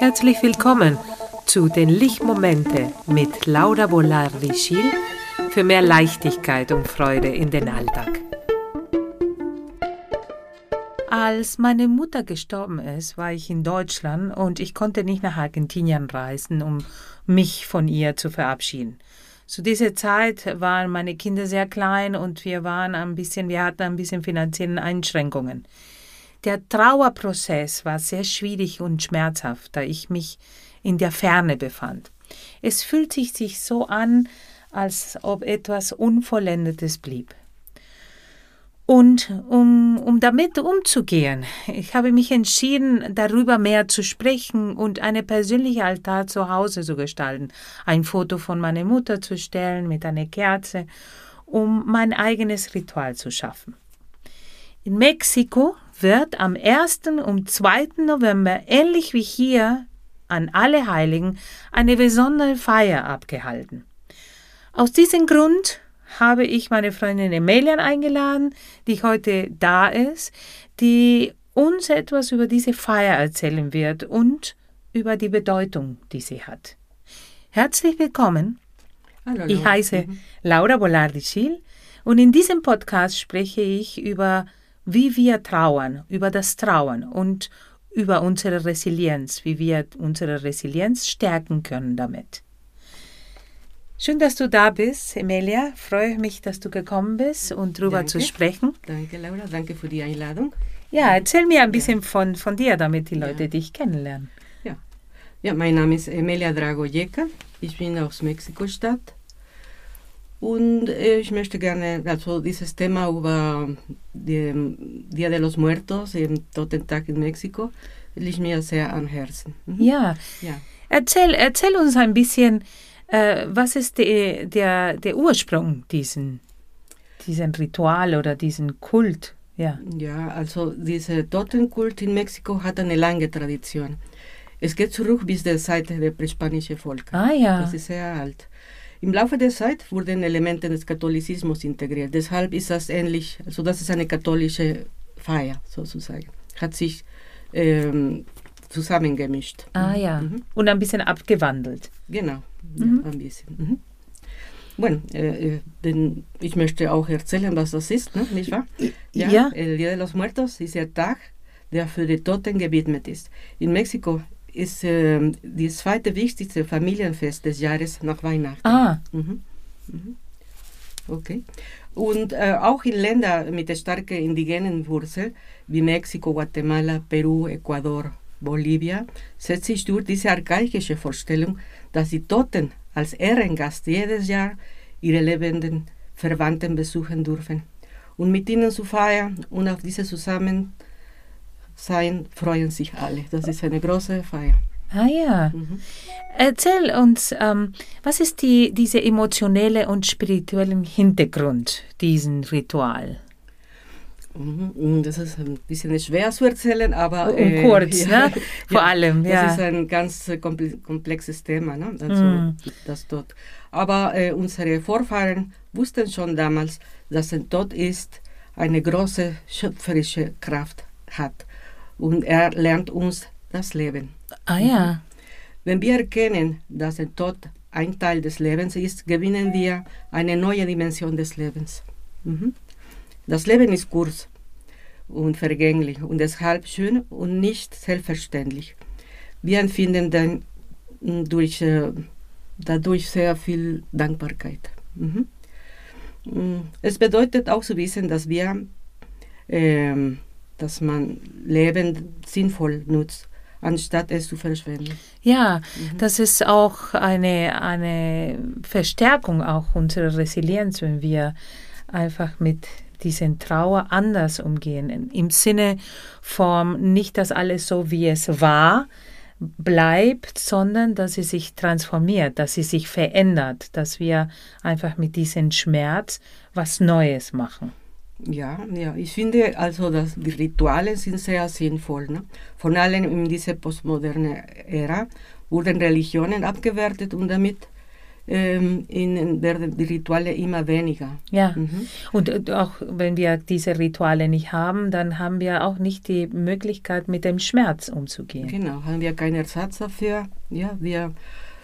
Herzlich willkommen zu den Lichtmomente mit Laura Bolar-Richil für mehr Leichtigkeit und Freude in den Alltag. Als meine Mutter gestorben ist, war ich in Deutschland und ich konnte nicht nach Argentinien reisen, um mich von ihr zu verabschieden. Zu dieser Zeit waren meine Kinder sehr klein und wir waren ein bisschen, wir hatten ein bisschen finanzielle Einschränkungen. Der Trauerprozess war sehr schwierig und schmerzhaft, da ich mich in der Ferne befand. Es fühlte sich so an, als ob etwas Unvollendetes blieb. Und um, um damit umzugehen, ich habe mich entschieden, darüber mehr zu sprechen und eine persönliche Altar zu Hause zu gestalten, ein Foto von meiner Mutter zu stellen mit einer Kerze, um mein eigenes Ritual zu schaffen. In Mexiko wird am 1. und 2. November, ähnlich wie hier an alle Heiligen, eine besondere Feier abgehalten. Aus diesem Grund habe ich meine Freundin Emelian eingeladen, die heute da ist, die uns etwas über diese Feier erzählen wird und über die Bedeutung, die sie hat. Herzlich willkommen. Hallo, ich heiße mhm. Laura Bolardi-Schiel und in diesem Podcast spreche ich über wie wir trauern, über das Trauern und über unsere Resilienz, wie wir unsere Resilienz stärken können damit. Schön, dass du da bist, Emilia. Freue mich, dass du gekommen bist und darüber danke. zu sprechen. Danke, Laura. Danke für die Einladung. Ja, erzähl mir ein bisschen ja. von, von dir, damit die Leute ja. dich kennenlernen. Ja. ja, mein Name ist Emilia Dragoyeca. Ich bin aus Mexiko-Stadt. Und äh, ich möchte gerne, also dieses Thema über den Dia de los Muertos, den Totentag in Mexiko, liegt mir sehr am Herzen. Mhm. Ja. ja. Erzähl, erzähl uns ein bisschen, äh, was ist die, der, der Ursprung diesen, diesen Ritual oder diesen Kult? Ja. ja, also dieser Totenkult in Mexiko hat eine lange Tradition. Es geht zurück bis der Zeit der präspanischen Völker. Ah ja. Das ist sehr alt. Im Laufe der Zeit wurden Elemente des Katholizismus integriert. Deshalb ist das ähnlich, also das ist eine katholische Feier sozusagen. Hat sich ähm, zusammengemischt. Ah ja. Mhm. Und ein bisschen abgewandelt. Genau, mhm. ja, ein bisschen. Mhm. Bueno, äh, äh, denn ich möchte auch erzählen, was das ist, ne? nicht wahr? Ja, ja. El Día de los Muertos ist der Tag, der für die Toten gewidmet ist. In Mexiko ist äh, das zweite wichtigste Familienfest des Jahres nach Weihnachten. Ah. Mhm. Mhm. Okay. Und äh, auch in Ländern mit starker indigenen Wurzel wie Mexiko, Guatemala, Peru, Ecuador, Bolivia setzt sich durch diese archaische Vorstellung, dass die Toten als Ehrengast jedes Jahr ihre lebenden Verwandten besuchen dürfen und mit ihnen zu feiern und auf diese Zusammenkunft sein, freuen sich alle. Das ist eine große Feier. Ah ja. Mhm. Erzähl uns, ähm, was ist die, dieser emotionelle und spirituelle Hintergrund diesen Ritual? Mhm. Das ist ein bisschen schwer zu erzählen, aber äh, kurz, ja, ne? vor ja, allem. Ja. Das ist ein ganz komplexes Thema, ne? also mm. das Tod. Aber äh, unsere Vorfahren wussten schon damals, dass ein Tod ist eine große schöpferische Kraft hat und er lernt uns das Leben. Ah ja. Wenn wir erkennen, dass der Tod ein Teil des Lebens ist, gewinnen wir eine neue Dimension des Lebens. Mhm. Das Leben ist kurz und vergänglich und deshalb schön und nicht selbstverständlich. Wir empfinden dann durch, äh, dadurch sehr viel Dankbarkeit. Mhm. Mm, es bedeutet auch zu wissen, dass wir ähm, dass man Leben sinnvoll nutzt, anstatt es zu verschwenden. Ja, mhm. das ist auch eine, eine Verstärkung auch unserer Resilienz, wenn wir einfach mit diesen Trauer anders umgehen. Im Sinne von nicht, dass alles so wie es war bleibt, sondern dass sie sich transformiert, dass sie sich verändert, dass wir einfach mit diesem Schmerz was Neues machen. Ja, ja, ich finde also, dass die Rituale sind sehr sinnvoll. Ne? Vor allem in dieser postmodernen Ära wurden Religionen abgewertet und damit ähm, in, werden die Rituale immer weniger. Ja, mhm. und auch wenn wir diese Rituale nicht haben, dann haben wir auch nicht die Möglichkeit, mit dem Schmerz umzugehen. Genau, haben wir keinen Ersatz dafür. Ja, wir,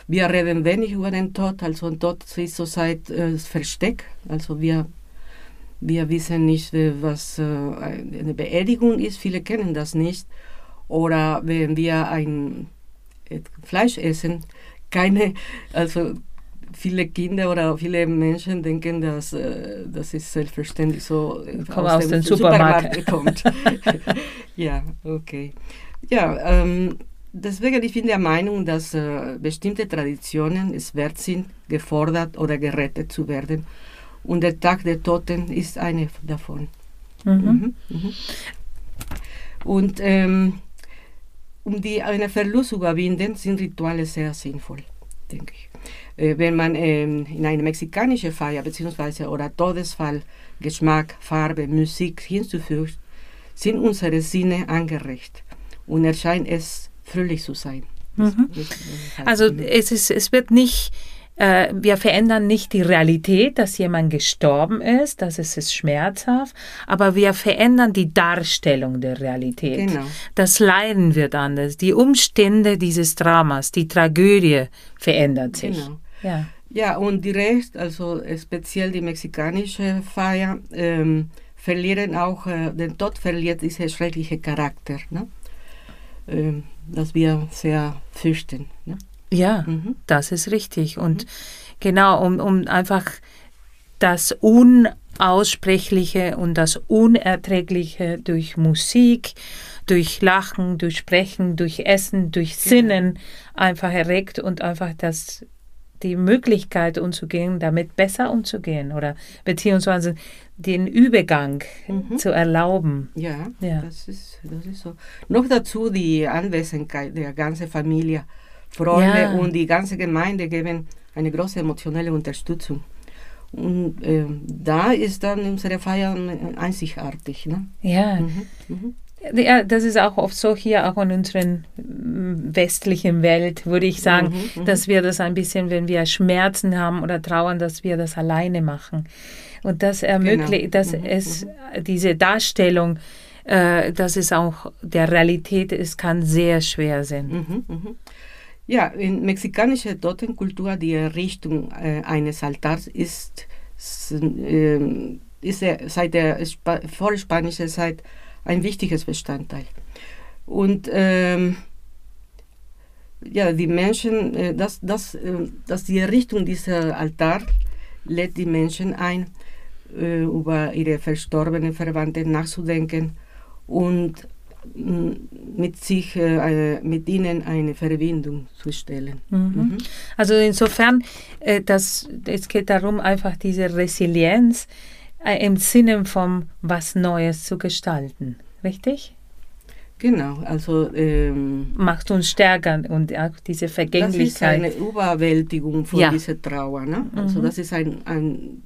wir reden wenig über den Tod, also ein Tod ist so seit äh, Versteck, also wir wir wissen nicht, was äh, eine Beerdigung ist. Viele kennen das nicht. Oder wenn wir ein Fleisch essen, keine, also viele Kinder oder viele Menschen denken, dass äh, das ist selbstverständlich so Komm aus, aus dem Supermarkt, Supermarkt kommt. ja, okay. Ja, ähm, deswegen ich bin der Meinung, dass äh, bestimmte Traditionen es wert sind, gefordert oder gerettet zu werden. Und der Tag der Toten ist eine davon. Mhm. Mhm. Mhm. Und ähm, um die, einen Verlust zu überwinden, sind Rituale sehr sinnvoll, denke ich. Äh, wenn man ähm, in eine mexikanische Feier bzw. oder Todesfall Geschmack, Farbe, Musik hinzufügt, sind unsere Sinne angeregt und erscheint es fröhlich zu sein. Mhm. Also es, ist, es wird nicht äh, wir verändern nicht die Realität, dass jemand gestorben ist, dass es ist schmerzhaft, aber wir verändern die Darstellung der Realität. Genau. Das Leiden wird anders, die Umstände dieses Dramas, die Tragödie verändert sich. Genau. Ja. ja, und die Rest, also speziell die mexikanische Feier, ähm, verlieren auch, äh, den Tod verliert diesen schrecklichen Charakter, ne? ähm, das wir sehr fürchten. Ne? Ja, mhm. das ist richtig. Und mhm. genau, um, um einfach das Unaussprechliche und das Unerträgliche durch Musik, durch Lachen, durch Sprechen, durch Essen, durch genau. Sinnen einfach erregt und einfach das die Möglichkeit umzugehen, damit besser umzugehen oder beziehungsweise den Übergang mhm. zu erlauben. Ja, ja. Das, ist, das ist so. Noch dazu die Anwesenheit der ganzen Familie Freunde ja. und die ganze Gemeinde geben eine große emotionelle Unterstützung. Und äh, da ist dann unsere Feier einzigartig. Ne? Ja. Mhm. Mhm. Ja, das ist auch oft so hier, auch in unserer mm, westlichen Welt, würde ich sagen, mhm, mhm, dass wir das ein bisschen, wenn wir Schmerzen haben oder trauern, dass wir das alleine machen. Und das ermöglicht, genau. dass mhm, es mhm. diese Darstellung, äh, dass es auch der Realität ist, kann sehr schwer sein. Ja, in mexikanischer Totenkultur die Errichtung äh, eines Altars ist, äh, ist seit der Sp vorspanischen Zeit ein wichtiges Bestandteil. Und ähm, ja, die Menschen, äh, das, das, äh, dass die Errichtung dieser Altar lädt die Menschen ein, äh, über ihre verstorbenen Verwandten nachzudenken und mit sich, äh, mit ihnen eine Verbindung zu stellen. Mhm. Mhm. Also insofern, äh, das, es geht darum, einfach diese Resilienz äh, im Sinne von was Neues zu gestalten, richtig? Genau, also ähm, macht uns stärker und auch diese Vergänglichkeit. Das ist eine Überwältigung von ja. dieser Trauer. Ne? Also mhm. das ist ein, ein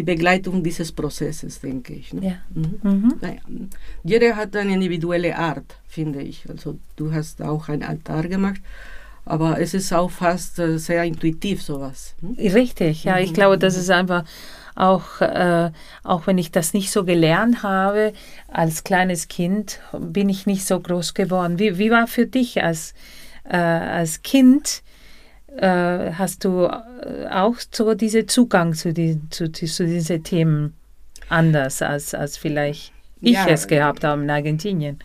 die Begleitung dieses Prozesses, denke ich. Ne? Ja. Mhm. Mhm. Naja, jeder hat eine individuelle Art, finde ich. Also du hast auch ein Altar gemacht, aber es ist auch fast äh, sehr intuitiv sowas. Ne? Richtig, ja. Ich mhm. glaube, das ist einfach auch, äh, auch wenn ich das nicht so gelernt habe, als kleines Kind bin ich nicht so groß geworden. Wie, wie war für dich als, äh, als Kind? Äh, hast du äh, auch so diesen Zugang zu, die, zu, zu diesen Themen anders, als, als vielleicht ich ja, es gehabt habe in Argentinien?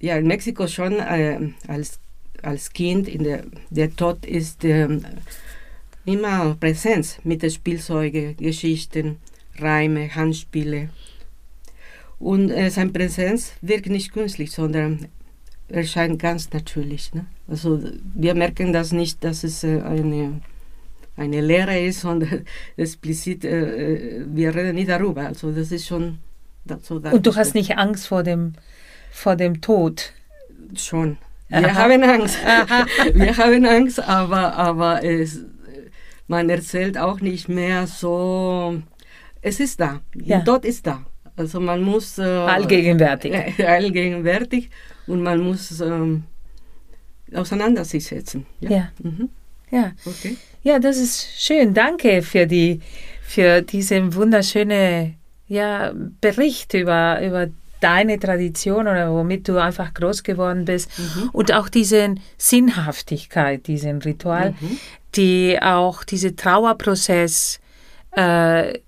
Ja, in Mexiko schon äh, als, als Kind, in der, der Tod ist äh, immer Präsenz mit Spielzeugen, Geschichten, Reime, Handspiele. Und äh, seine Präsenz wirkt nicht künstlich, sondern erscheint ganz natürlich. Ne? Also wir merken das nicht, dass es äh, eine, eine Lehre ist, sondern explizit, äh, äh, wir reden nicht darüber. Also das ist schon so. Und du hast nicht Angst vor dem, vor dem Tod? Schon. Wir Aha. haben Angst. wir haben Angst, aber, aber es, man erzählt auch nicht mehr so, es ist da, ja. der Tod ist da. Also man muss... Äh, allgegenwärtig. Äh, allgegenwärtig und man muss ähm, auseinandersetzen. Ja. Ja. Mhm. Ja. Okay. Ja, das ist schön. Danke für die für diesen wunderschönen ja, Bericht über, über deine Tradition oder womit du einfach groß geworden bist Mhm. und auch diese Sinnhaftigkeit, diesen Ritual, Mhm. die auch dieser Trauerprozess äh,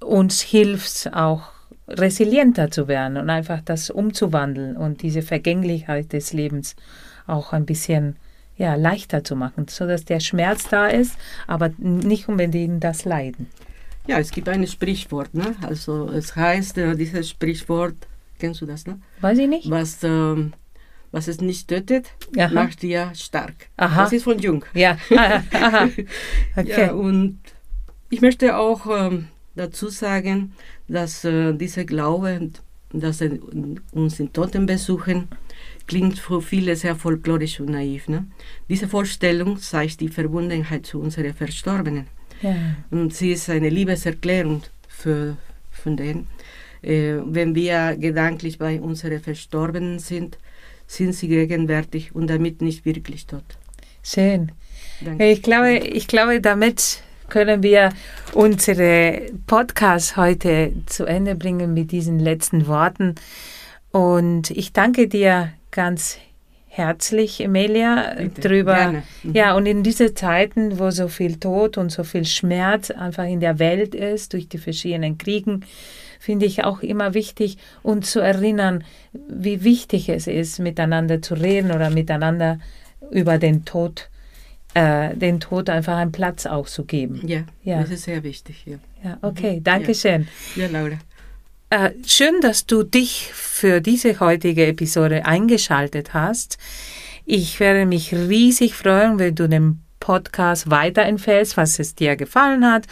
uns hilft, auch resilienter zu werden und einfach das umzuwandeln und diese Vergänglichkeit des Lebens auch ein bisschen ja, leichter zu machen, sodass der Schmerz da ist, aber nicht unbedingt das Leiden. Ja, es gibt ein Sprichwort, ne? Also es heißt, äh, dieses Sprichwort, kennst du das, ne? Weiß ich nicht? Was, ähm, was es nicht tötet, Aha. macht dir stark. Aha. Das ist von Jung. Ja, aha. Okay. Ja, und ich möchte auch ähm, dazu sagen, dass äh, dieser Glaube, dass er uns in Toten besuchen, klingt für viele sehr folklorisch und naiv. Ne? Diese Vorstellung zeigt die Verbundenheit zu unseren Verstorbenen. ja. Und sie ist eine Liebeserklärung für, von denen. Äh, wenn wir gedanklich bei unseren Verstorbenen sind, sind sie gegenwärtig und damit nicht wirklich tot. Schön. Danke. Ich glaube, ich glaube, damit können wir unsere Podcast heute zu Ende bringen mit diesen letzten Worten. Und ich danke dir ganz herzlich, Emilia, Bitte, drüber. gerne. Mhm. Ja, und in diesen Zeiten, wo so viel Tod und so viel Schmerz einfach in der Welt ist, durch die verschiedenen Kriegen, finde ich auch immer wichtig, uns zu erinnern, wie wichtig es ist, miteinander zu reden oder miteinander über den Tod, äh, den Tod einfach einen Platz auch zu geben. Ja, Ja. das ist sehr wichtig. Ja, Ja, okay, danke schön. ja Laura. Äh, schön, dass du dich für diese heutige Episode eingeschaltet hast. Ich werde mich riesig freuen, wenn du den Podcast weiterempfehlst, was es dir gefallen hat.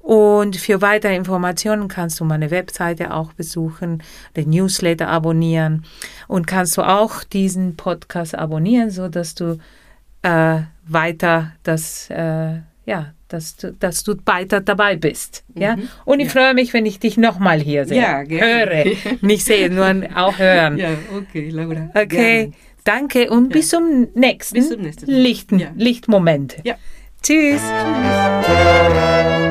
Und für weitere Informationen kannst du meine Webseite auch besuchen, den Newsletter abonnieren und kannst du auch diesen Podcast abonnieren, so dass du äh, weiter das äh, ja, dass du, dass du weiter dabei bist. Ja? Mhm. Und ich Ja. freue mich, wenn ich dich nochmal hier sehe. Ja. Höre. Nicht sehen, nur auch hören. Ja, okay, Laura. Okay, Gerne. danke und bis zum nächsten, Bis zum nächsten. Lichtmomente. Ja. Tschüss. Tschüss.